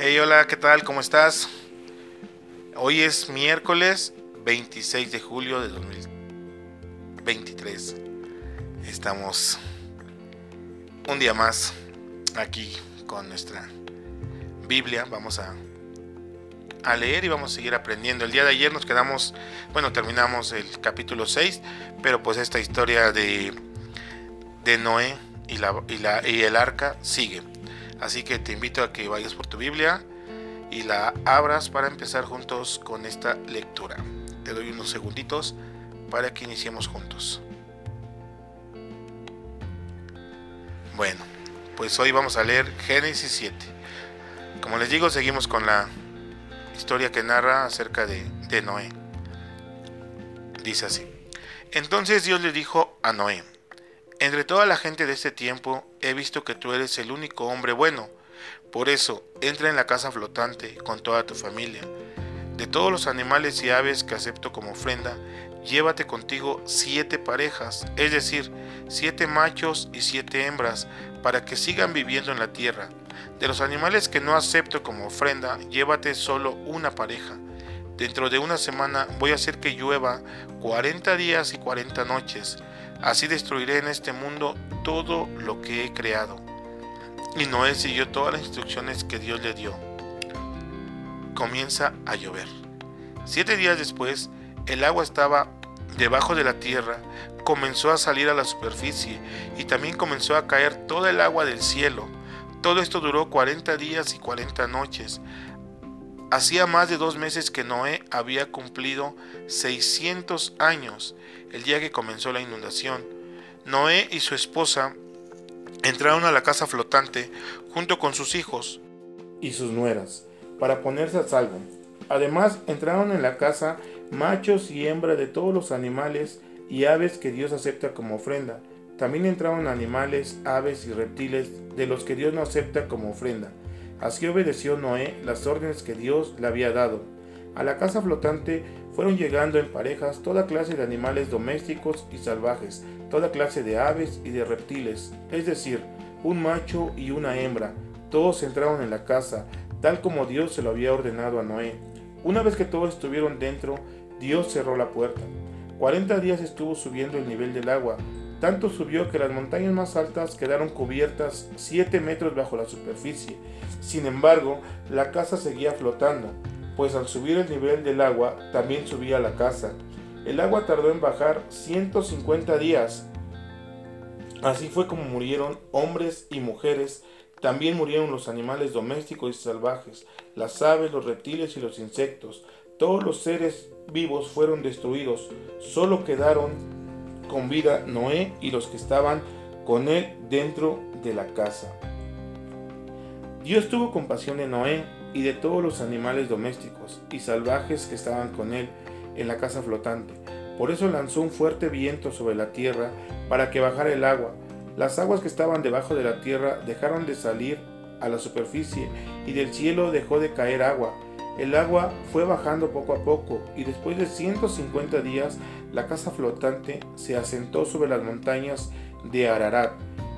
Hey, hola, ¿qué tal? ¿Cómo estás? Hoy es miércoles 26 de julio de 2023. Estamos un día más aquí con nuestra Biblia. Vamos a, a leer y vamos a seguir aprendiendo. El día de ayer nos quedamos, bueno, terminamos el capítulo 6, pero pues esta historia de, de Noé y, la, y, la, y el arca sigue. Así que te invito a que vayas por tu Biblia y la abras para empezar juntos con esta lectura. Te doy unos segunditos para que iniciemos juntos. Bueno, pues hoy vamos a leer Génesis 7. Como les digo, seguimos con la historia que narra acerca de, de Noé. Dice así. Entonces Dios le dijo a Noé, entre toda la gente de este tiempo he visto que tú eres el único hombre bueno. Por eso, entra en la casa flotante con toda tu familia. De todos los animales y aves que acepto como ofrenda, llévate contigo siete parejas, es decir, siete machos y siete hembras, para que sigan viviendo en la tierra. De los animales que no acepto como ofrenda, llévate solo una pareja. Dentro de una semana voy a hacer que llueva cuarenta días y cuarenta noches Así destruiré en este mundo todo lo que he creado. Y Noé siguió todas las instrucciones que Dios le dio. Comienza a llover. Siete días después, el agua estaba debajo de la tierra, comenzó a salir a la superficie y también comenzó a caer toda el agua del cielo. Todo esto duró 40 días y 40 noches. Hacía más de dos meses que Noé había cumplido 600 años el día que comenzó la inundación. Noé y su esposa entraron a la casa flotante junto con sus hijos y sus nueras para ponerse a salvo. Además entraron en la casa machos y hembras de todos los animales y aves que Dios acepta como ofrenda. También entraron animales, aves y reptiles de los que Dios no acepta como ofrenda Así obedeció Noé las órdenes que Dios le había dado. A la casa flotante fueron llegando en parejas toda clase de animales domésticos y salvajes, toda clase de aves y de reptiles, es decir, un macho y una hembra. Todos entraron en la casa, tal como Dios se lo había ordenado a Noé. Una vez que todos estuvieron dentro, Dios cerró la puerta. Cuarenta días estuvo subiendo el nivel del agua, tanto subió que las montañas más altas quedaron cubiertas 7 metros bajo la superficie. Sin embargo, la casa seguía flotando, pues al subir el nivel del agua también subía la casa. El agua tardó en bajar 150 días. Así fue como murieron hombres y mujeres. También murieron los animales domésticos y salvajes, las aves, los reptiles y los insectos. Todos los seres vivos fueron destruidos. Solo quedaron con vida Noé y los que estaban con él dentro de la casa. Dios tuvo compasión de Noé y de todos los animales domésticos y salvajes que estaban con él en la casa flotante. Por eso lanzó un fuerte viento sobre la tierra para que bajara el agua. Las aguas que estaban debajo de la tierra dejaron de salir a la superficie y del cielo dejó de caer agua el agua fue bajando poco a poco y después de 150 días la casa flotante se asentó sobre las montañas de Ararat.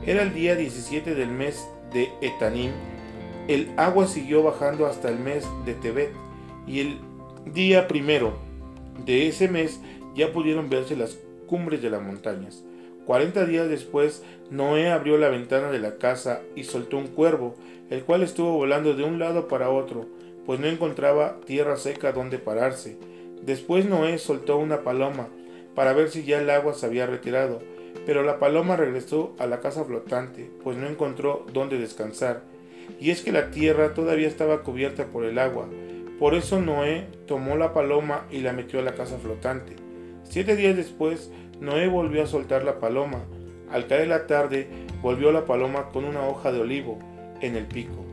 Era el día 17 del mes de Etanim. El agua siguió bajando hasta el mes de Tebet y el día primero de ese mes ya pudieron verse las cumbres de las montañas. 40 días después, Noé abrió la ventana de la casa y soltó un cuervo, el cual estuvo volando de un lado para otro pues no encontraba tierra seca donde pararse. Después Noé soltó una paloma para ver si ya el agua se había retirado, pero la paloma regresó a la casa flotante, pues no encontró dónde descansar. Y es que la tierra todavía estaba cubierta por el agua. Por eso Noé tomó la paloma y la metió a la casa flotante. Siete días después, Noé volvió a soltar la paloma. Al caer la tarde, volvió la paloma con una hoja de olivo en el pico.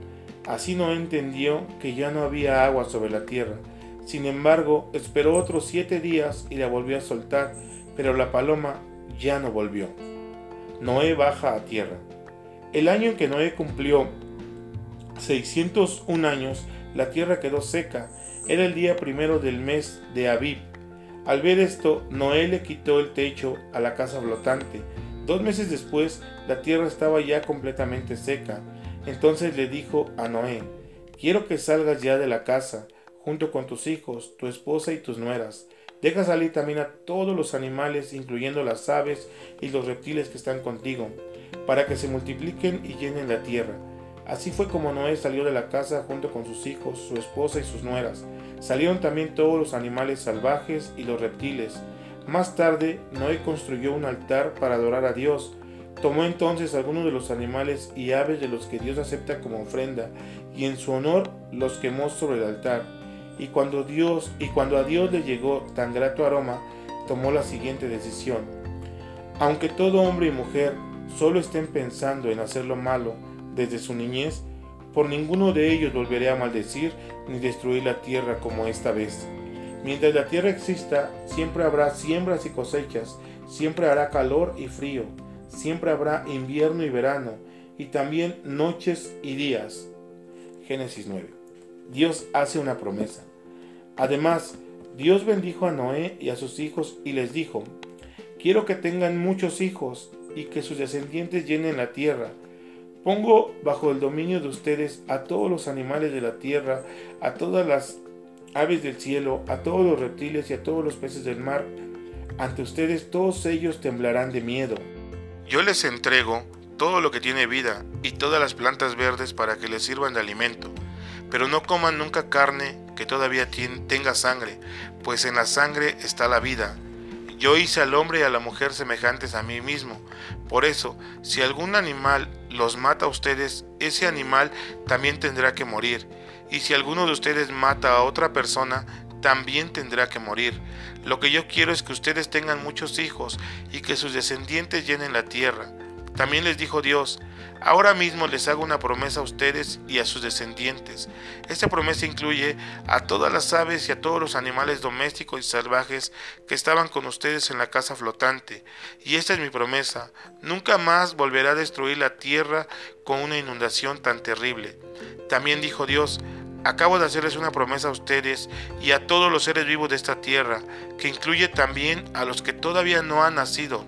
Así no entendió que ya no había agua sobre la tierra. Sin embargo, esperó otros siete días y la volvió a soltar, pero la paloma ya no volvió. Noé baja a tierra. El año en que Noé cumplió 601 años, la tierra quedó seca. Era el día primero del mes de Abib. Al ver esto, Noé le quitó el techo a la casa flotante. Dos meses después, la tierra estaba ya completamente seca. Entonces le dijo a Noé, quiero que salgas ya de la casa, junto con tus hijos, tu esposa y tus nueras. Deja salir también a todos los animales, incluyendo las aves y los reptiles que están contigo, para que se multipliquen y llenen la tierra. Así fue como Noé salió de la casa junto con sus hijos, su esposa y sus nueras. Salieron también todos los animales salvajes y los reptiles. Más tarde, Noé construyó un altar para adorar a Dios. Tomó entonces algunos de los animales y aves de los que Dios acepta como ofrenda, y en su honor los quemó sobre el altar. Y cuando a Dios le llegó tan grato aroma, tomó la siguiente decisión. Aunque todo hombre y mujer solo estén pensando en hacer lo malo desde su niñez, por ninguno de ellos volveré a maldecir ni destruir la tierra como esta vez. Mientras la tierra exista, siempre habrá siembras y cosechas, siempre hará calor y frío, siempre habrá invierno y verano, y también noches y días. Génesis 9. Dios hace una promesa. Además, Dios bendijo a Noé y a sus hijos y les dijo, quiero que tengan muchos hijos y que sus descendientes llenen la tierra. Pongo bajo el dominio de ustedes a todos los animales de la tierra, a todas las aves del cielo, a todos los reptiles y a todos los peces del mar. Ante ustedes todos ellos temblarán de miedo. Yo les entrego todo lo que tiene vida y todas las plantas verdes para que les sirvan de alimento, pero no coman nunca carne que todavía tenga sangre, pues en la sangre está la vida. Yo hice al hombre y a la mujer semejantes a mí mismo. Por eso, si algún animal los mata a ustedes, ese animal también tendrá que morir. Y si alguno de ustedes mata a otra persona, también tendrá que morir. Lo que yo quiero es que ustedes tengan muchos hijos y que sus descendientes llenen la tierra. También les dijo Dios, Ahora mismo les hago una promesa a ustedes y a sus descendientes. Esta promesa incluye a todas las aves y a todos los animales domésticos y salvajes que estaban con ustedes en la casa flotante. Y esta es mi promesa. Nunca más volverá a destruir la tierra con una inundación tan terrible. También dijo Dios, Acabo de hacerles una promesa a ustedes y a todos los seres vivos de esta tierra, que incluye también a los que todavía no han nacido.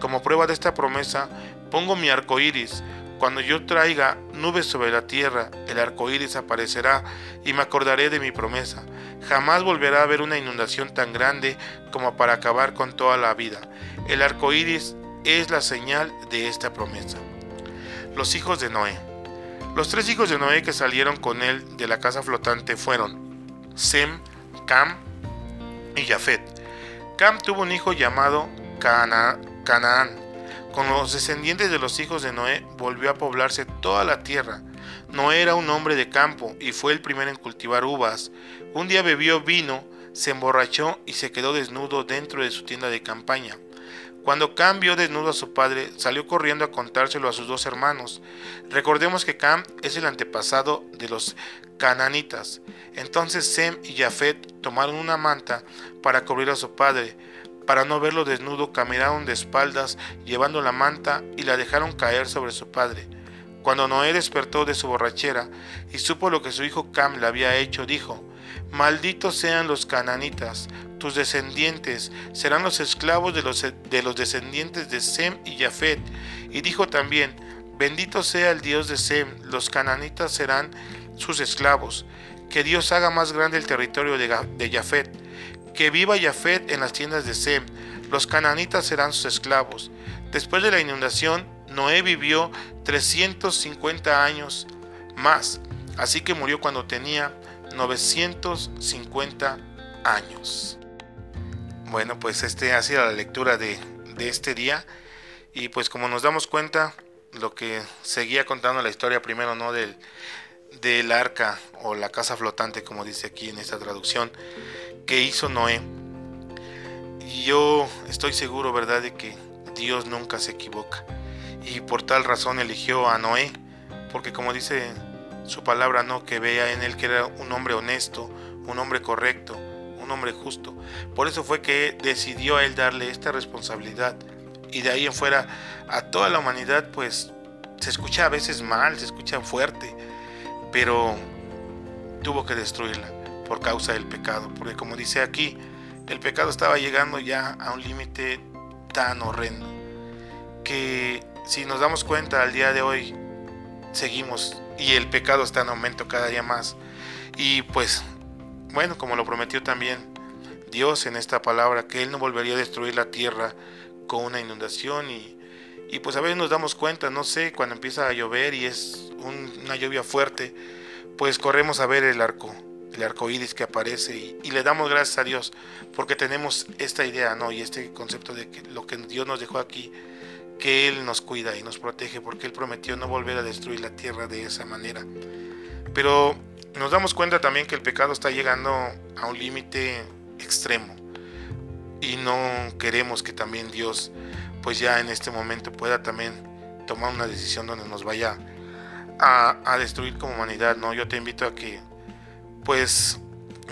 Como prueba de esta promesa, pongo mi arco iris, cuando yo traiga nubes sobre la tierra, el arco iris aparecerá y me acordaré de mi promesa. Jamás volverá a haber una inundación tan grande como para acabar con toda la vida. El arco iris es la señal de esta promesa. Los hijos de Noé. Los tres hijos de Noé que salieron con él de la casa flotante fueron Sem, Cam y Jafet. Cam tuvo un hijo llamado Canaán con los descendientes de los hijos de Noé volvió a poblarse toda la tierra. Noé era un hombre de campo y fue el primero en cultivar uvas. Un día bebió vino, se emborrachó y se quedó desnudo dentro de su tienda de campaña. Cuando Cam vio desnudo a su padre, salió corriendo a contárselo a sus dos hermanos. Recordemos que Cam es el antepasado de los cananitas. Entonces Sem y Jafet tomaron una manta para cubrir a su padre para no verlo desnudo, caminaron de espaldas llevando la manta y la dejaron caer sobre su padre. Cuando Noé despertó de su borrachera y supo lo que su hijo Cam le había hecho, dijo, Malditos sean los cananitas, tus descendientes serán los esclavos de los, de los descendientes de Sem y Jafet. Y dijo también, Bendito sea el Dios de Sem, los cananitas serán sus esclavos. Que Dios haga más grande el territorio de, de que viva Jafet en las tiendas de Sem, los cananitas serán sus esclavos. Después de la inundación, Noé vivió 350 años más, así que murió cuando tenía 950 años. Bueno, pues este ha sido la lectura de, de este día y pues como nos damos cuenta, lo que seguía contando la historia primero, ¿no? Del, del arca o la casa flotante, como dice aquí en esta traducción, que hizo Noé. Yo estoy seguro, ¿verdad?, de que Dios nunca se equivoca. Y por tal razón eligió a Noé, porque como dice su palabra, no, que vea en él que era un hombre honesto, un hombre correcto, un hombre justo. Por eso fue que decidió a él darle esta responsabilidad. Y de ahí en fuera a toda la humanidad, pues se escucha a veces mal, se escucha fuerte, pero tuvo que destruirla por causa del pecado, porque como dice aquí, el pecado estaba llegando ya a un límite tan horrendo que si nos damos cuenta al día de hoy, seguimos y el pecado está en aumento cada día más. Y pues, bueno, como lo prometió también Dios en esta palabra, que Él no volvería a destruir la tierra con una inundación y, y pues a veces nos damos cuenta, no sé, cuando empieza a llover y es una lluvia fuerte, pues corremos a ver el arco, el arco iris que aparece y, le damos gracias a Dios porque tenemos esta idea, ¿no? Y este concepto de que lo que Dios nos dejó aquí que Él nos cuida y nos protege porque Él prometió no volver a destruir la tierra de esa manera. Pero nos damos cuenta también que el pecado está llegando a un límite extremo y no queremos que también Dios pues ya en este momento pueda también tomar una decisión donde nos vaya a, a destruir como humanidad, ¿no? Yo te invito a que pues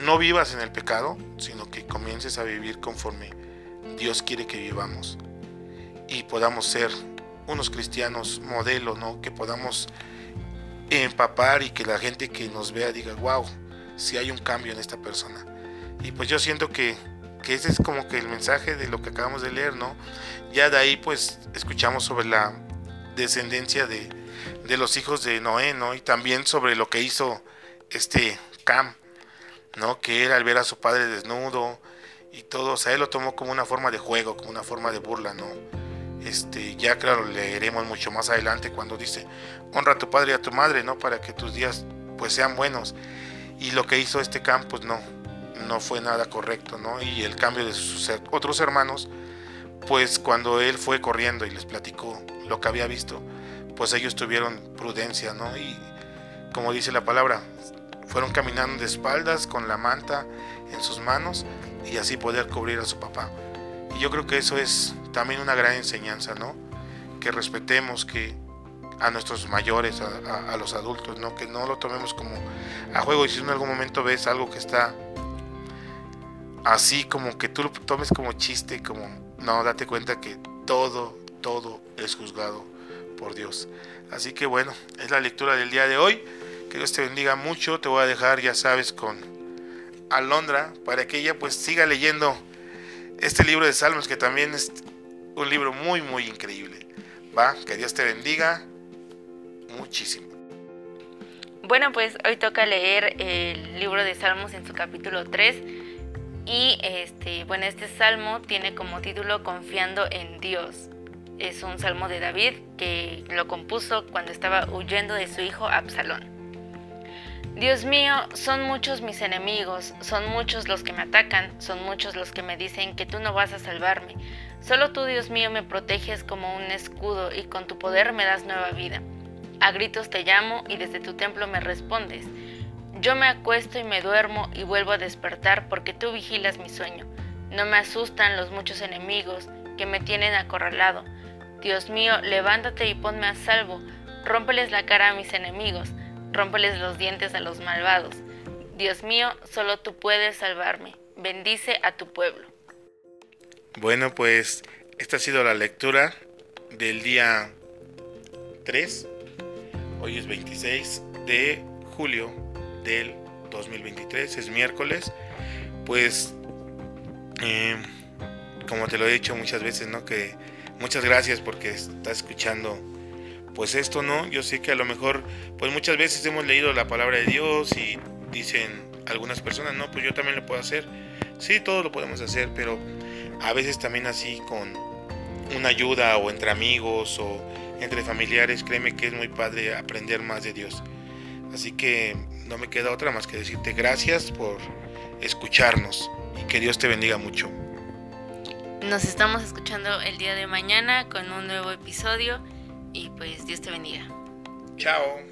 no vivas en el pecado, sino que comiences a vivir conforme Dios quiere que vivamos y podamos ser unos cristianos modelo, ¿no? Que podamos empapar y que la gente que nos vea diga, wow, si hay un cambio en esta persona. Y pues yo siento que, que ese es como que el mensaje de lo que acabamos de leer, ¿no? Ya de ahí pues escuchamos sobre la descendencia de, de los hijos de Noé, ¿no? Y también sobre lo que hizo este Cam, ¿no? Que era al ver a su padre desnudo y todo, o sea, él lo tomó como una forma de juego, como una forma de burla, ¿no? Este, ya claro, leeremos mucho más adelante cuando dice, honra a tu padre y a tu madre, ¿no? Para que tus días pues sean buenos. Y lo que hizo este campo pues no, no fue nada correcto, ¿no? Y el cambio de sus otros hermanos, pues cuando él fue corriendo y les platicó lo que había visto, pues ellos tuvieron prudencia, ¿no? Y como dice la palabra, fueron caminando de espaldas con la manta en sus manos y así poder cubrir a su papá. Y yo creo que eso es también una gran enseñanza, ¿no? Que respetemos que a nuestros mayores, a, los adultos, ¿no? Que no lo tomemos como a juego y si en algún momento ves algo que está así como que tú lo tomes como chiste, como no, date cuenta que todo, todo es juzgado por Dios. Así que bueno, es la lectura del día de hoy. Que Dios te bendiga mucho. Te voy a dejar, ya sabes, con Alondra para que ella pues siga leyendo este libro de Salmos que también es un libro muy, muy increíble. Va, que Dios te bendiga muchísimo. Bueno, pues hoy toca leer el libro de Salmos en su capítulo 3. Y este, bueno, este salmo tiene como título Confiando en Dios. Es un salmo de David que lo compuso cuando estaba huyendo de su hijo Absalón. Dios mío, son muchos mis enemigos, son muchos los que me atacan, son muchos los que me dicen que tú no vas a salvarme. Solo tú, Dios mío, me proteges como un escudo y con tu poder me das nueva vida. A gritos te llamo y desde tu templo me respondes. Yo me acuesto y me duermo y vuelvo a despertar porque tú vigilas mi sueño. No me asustan los muchos enemigos que me tienen acorralado. Dios mío, levántate y ponme a salvo. Rómpeles la cara a mis enemigos Rómpeles los dientes a los malvados. Dios mío, solo tú puedes salvarme. Bendice a tu pueblo. Bueno, pues esta ha sido la lectura del día 3. Hoy es 26 de julio del 2023, es miércoles. Pues, eh, como te lo he dicho muchas veces, ¿no? Que muchas gracias porque estás escuchando pues esto no, yo sé que a lo mejor, pues muchas veces hemos leído la palabra de Dios y dicen algunas personas, no, pues yo también lo puedo hacer. Sí, todos lo podemos hacer, pero a veces también así con una ayuda o entre amigos o entre familiares, créeme que es muy padre aprender más de Dios. Así que no me queda otra más que decirte gracias por escucharnos y que Dios te bendiga mucho. Nos estamos escuchando el día de mañana con un nuevo episodio y pues Dios te bendiga. Chao.